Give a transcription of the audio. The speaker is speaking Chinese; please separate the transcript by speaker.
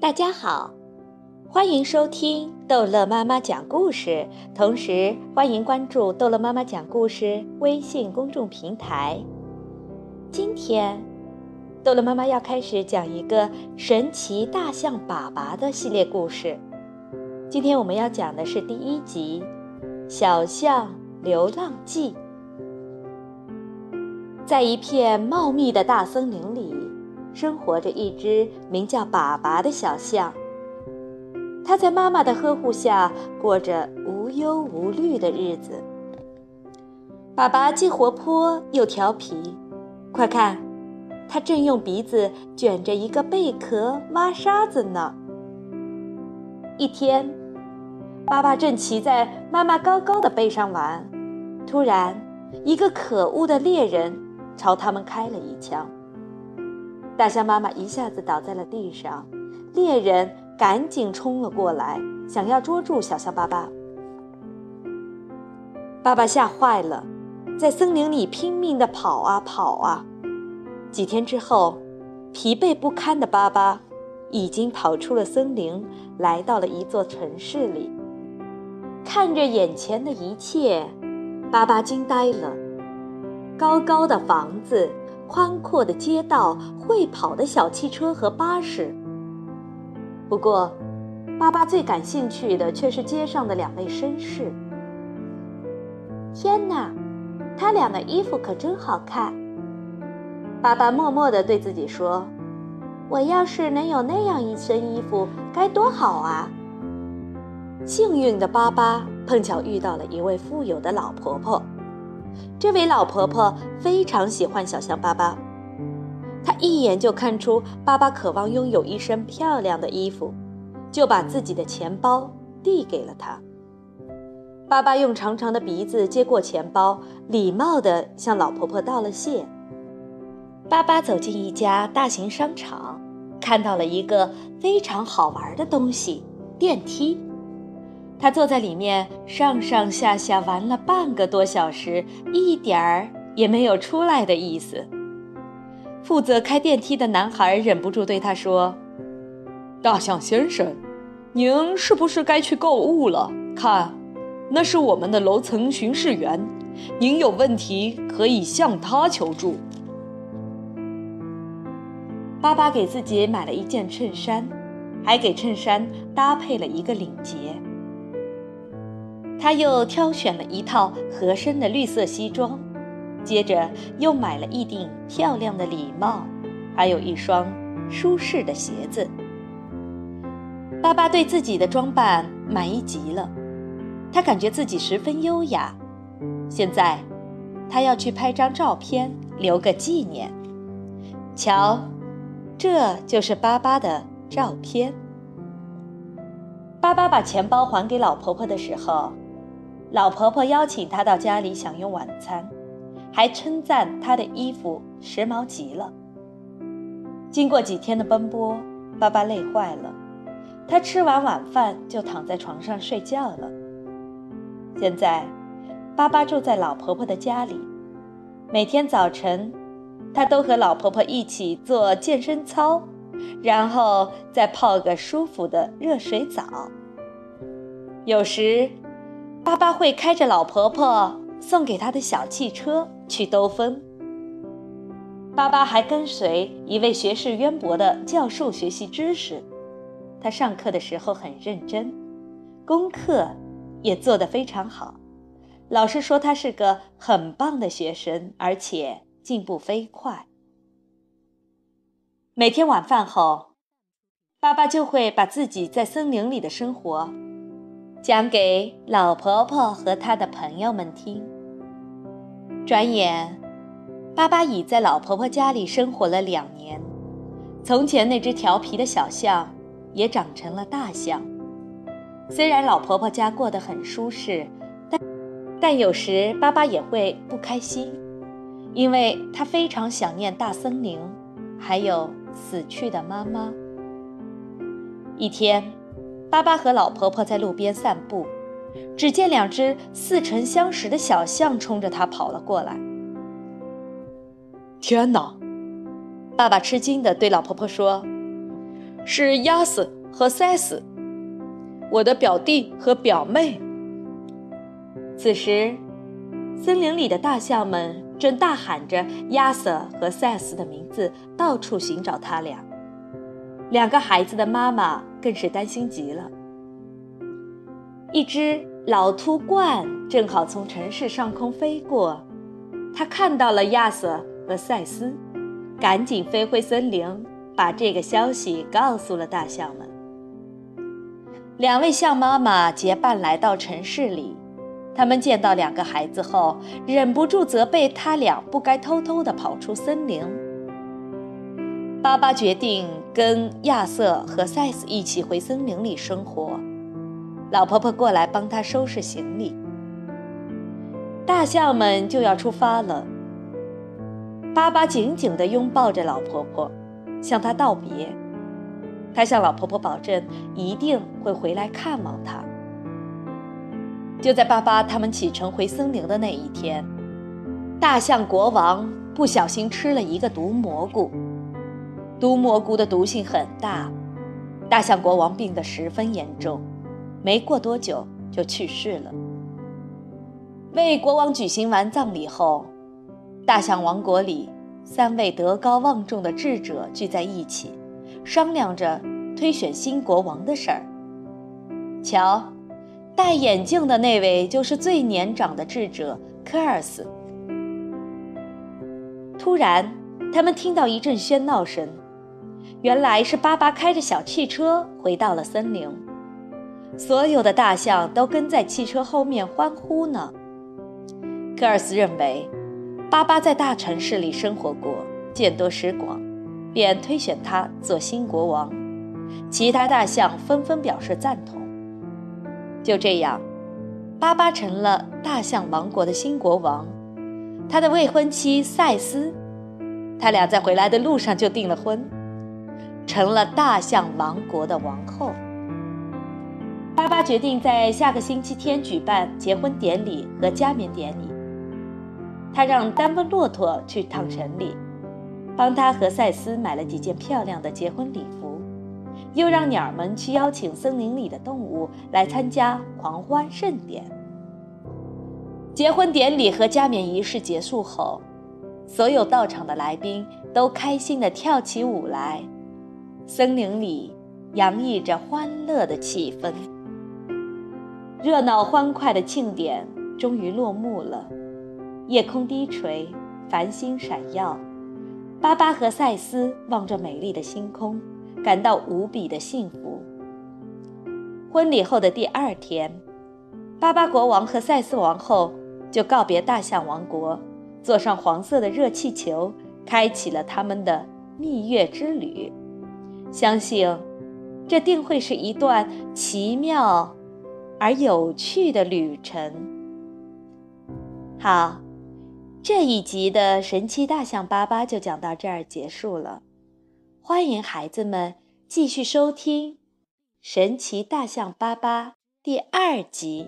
Speaker 1: 大家好，欢迎收听逗乐妈妈讲故事，同时欢迎关注逗乐妈妈讲故事微信公众平台。今天，逗乐妈妈要开始讲一个神奇大象粑粑的系列故事。今天我们要讲的是第一集《小象流浪记》。在一片茂密的大森林里，生活着一只名叫粑粑的小象。它在妈妈的呵护下过着无忧无虑的日子。粑粑既活泼又调皮，快看，它正用鼻子卷着一个贝壳挖沙子呢。一天，爸爸正骑在妈妈高高的背上玩，突然，一个可恶的猎人。朝他们开了一枪，大象妈妈一下子倒在了地上，猎人赶紧冲了过来，想要捉住小象巴巴。爸爸吓坏了，在森林里拼命地跑啊跑啊。几天之后，疲惫不堪的巴巴已经跑出了森林，来到了一座城市里。看着眼前的一切，巴巴惊呆了。高高的房子，宽阔的街道，会跑的小汽车和巴士。不过，巴巴最感兴趣的却是街上的两位绅士。天哪，他俩的衣服可真好看！巴巴默默地对自己说：“我要是能有那样一身衣服，该多好啊！”幸运的巴巴碰巧遇到了一位富有的老婆婆。这位老婆婆非常喜欢小象巴巴，她一眼就看出巴巴渴望拥有一身漂亮的衣服，就把自己的钱包递给了他。巴巴用长长的鼻子接过钱包，礼貌地向老婆婆道了谢。巴巴走进一家大型商场，看到了一个非常好玩的东西——电梯。他坐在里面上上下下玩了半个多小时，一点儿也没有出来的意思。负责开电梯的男孩忍不住对他说：“
Speaker 2: 大象先生，您是不是该去购物了？看，那是我们的楼层巡视员，您有问题可以向他求助。”
Speaker 1: 巴巴给自己买了一件衬衫，还给衬衫搭配了一个领结。他又挑选了一套合身的绿色西装，接着又买了一顶漂亮的礼帽，还有一双舒适的鞋子。巴巴对自己的装扮满意极了，他感觉自己十分优雅。现在，他要去拍张照片留个纪念。瞧，这就是巴巴的照片。巴巴把钱包还给老婆婆的时候。老婆婆邀请他到家里享用晚餐，还称赞他的衣服时髦极了。经过几天的奔波，爸爸累坏了，他吃完晚饭就躺在床上睡觉了。现在，巴巴住在老婆婆的家里，每天早晨，他都和老婆婆一起做健身操，然后再泡个舒服的热水澡。有时。爸爸会开着老婆婆送给他的小汽车去兜风。爸爸还跟随一位学识渊博的教授学习知识，他上课的时候很认真，功课也做得非常好。老师说他是个很棒的学生，而且进步飞快。每天晚饭后，爸爸就会把自己在森林里的生活。讲给老婆婆和她的朋友们听。转眼，巴巴已在老婆婆家里生活了两年。从前那只调皮的小象，也长成了大象。虽然老婆婆家过得很舒适，但但有时巴巴也会不开心，因为他非常想念大森林，还有死去的妈妈。一天。巴巴和老婆婆在路边散步，只见两只似曾相识的小象冲着他跑了过来。
Speaker 2: 天哪！
Speaker 1: 爸爸吃惊地对老婆婆说：“
Speaker 2: 是亚瑟和赛斯，我的表弟和表妹。
Speaker 1: 此时，森林里的大象们正大喊着亚瑟和赛斯的名字，到处寻找他俩。两个孩子的妈妈更是担心极了。一只老秃鹳正好从城市上空飞过，它看到了亚瑟和赛斯，赶紧飞回森林，把这个消息告诉了大象们。两位象妈妈结伴来到城市里，他们见到两个孩子后，忍不住责备他俩不该偷偷地跑出森林。巴巴决定跟亚瑟和赛斯一起回森林里生活。老婆婆过来帮他收拾行李，大象们就要出发了。巴巴紧紧地拥抱着老婆婆，向她道别。他向老婆婆保证一定会回来看望她。就在巴巴他们启程回森林的那一天，大象国王不小心吃了一个毒蘑菇。毒蘑菇的毒性很大，大象国王病得十分严重。没过多久就去世了。为国王举行完葬礼后，大象王国里三位德高望重的智者聚在一起，商量着推选新国王的事儿。瞧，戴眼镜的那位就是最年长的智者科尔斯。突然，他们听到一阵喧闹声，原来是巴巴开着小汽车回到了森林。所有的大象都跟在汽车后面欢呼呢。科尔斯认为，巴巴在大城市里生活过，见多识广，便推选他做新国王。其他大象纷纷表示赞同。就这样，巴巴成了大象王国的新国王。他的未婚妻赛斯，他俩在回来的路上就订了婚，成了大象王国的王后。巴巴决定在下个星期天举办结婚典礼和加冕典礼。他让丹温骆驼去趟城里，帮他和赛斯买了几件漂亮的结婚礼服，又让鸟儿们去邀请森林里的动物来参加狂欢盛典。结婚典礼和加冕仪式结束后，所有到场的来宾都开心地跳起舞来，森林里洋溢着欢乐的气氛。热闹欢快的庆典终于落幕了，夜空低垂，繁星闪耀。巴巴和赛斯望着美丽的星空，感到无比的幸福。婚礼后的第二天，巴巴国王和赛斯王后就告别大象王国，坐上黄色的热气球，开启了他们的蜜月之旅。相信，这定会是一段奇妙。而有趣的旅程。好，这一集的神奇大象巴巴就讲到这儿结束了。欢迎孩子们继续收听《神奇大象巴巴》第二集。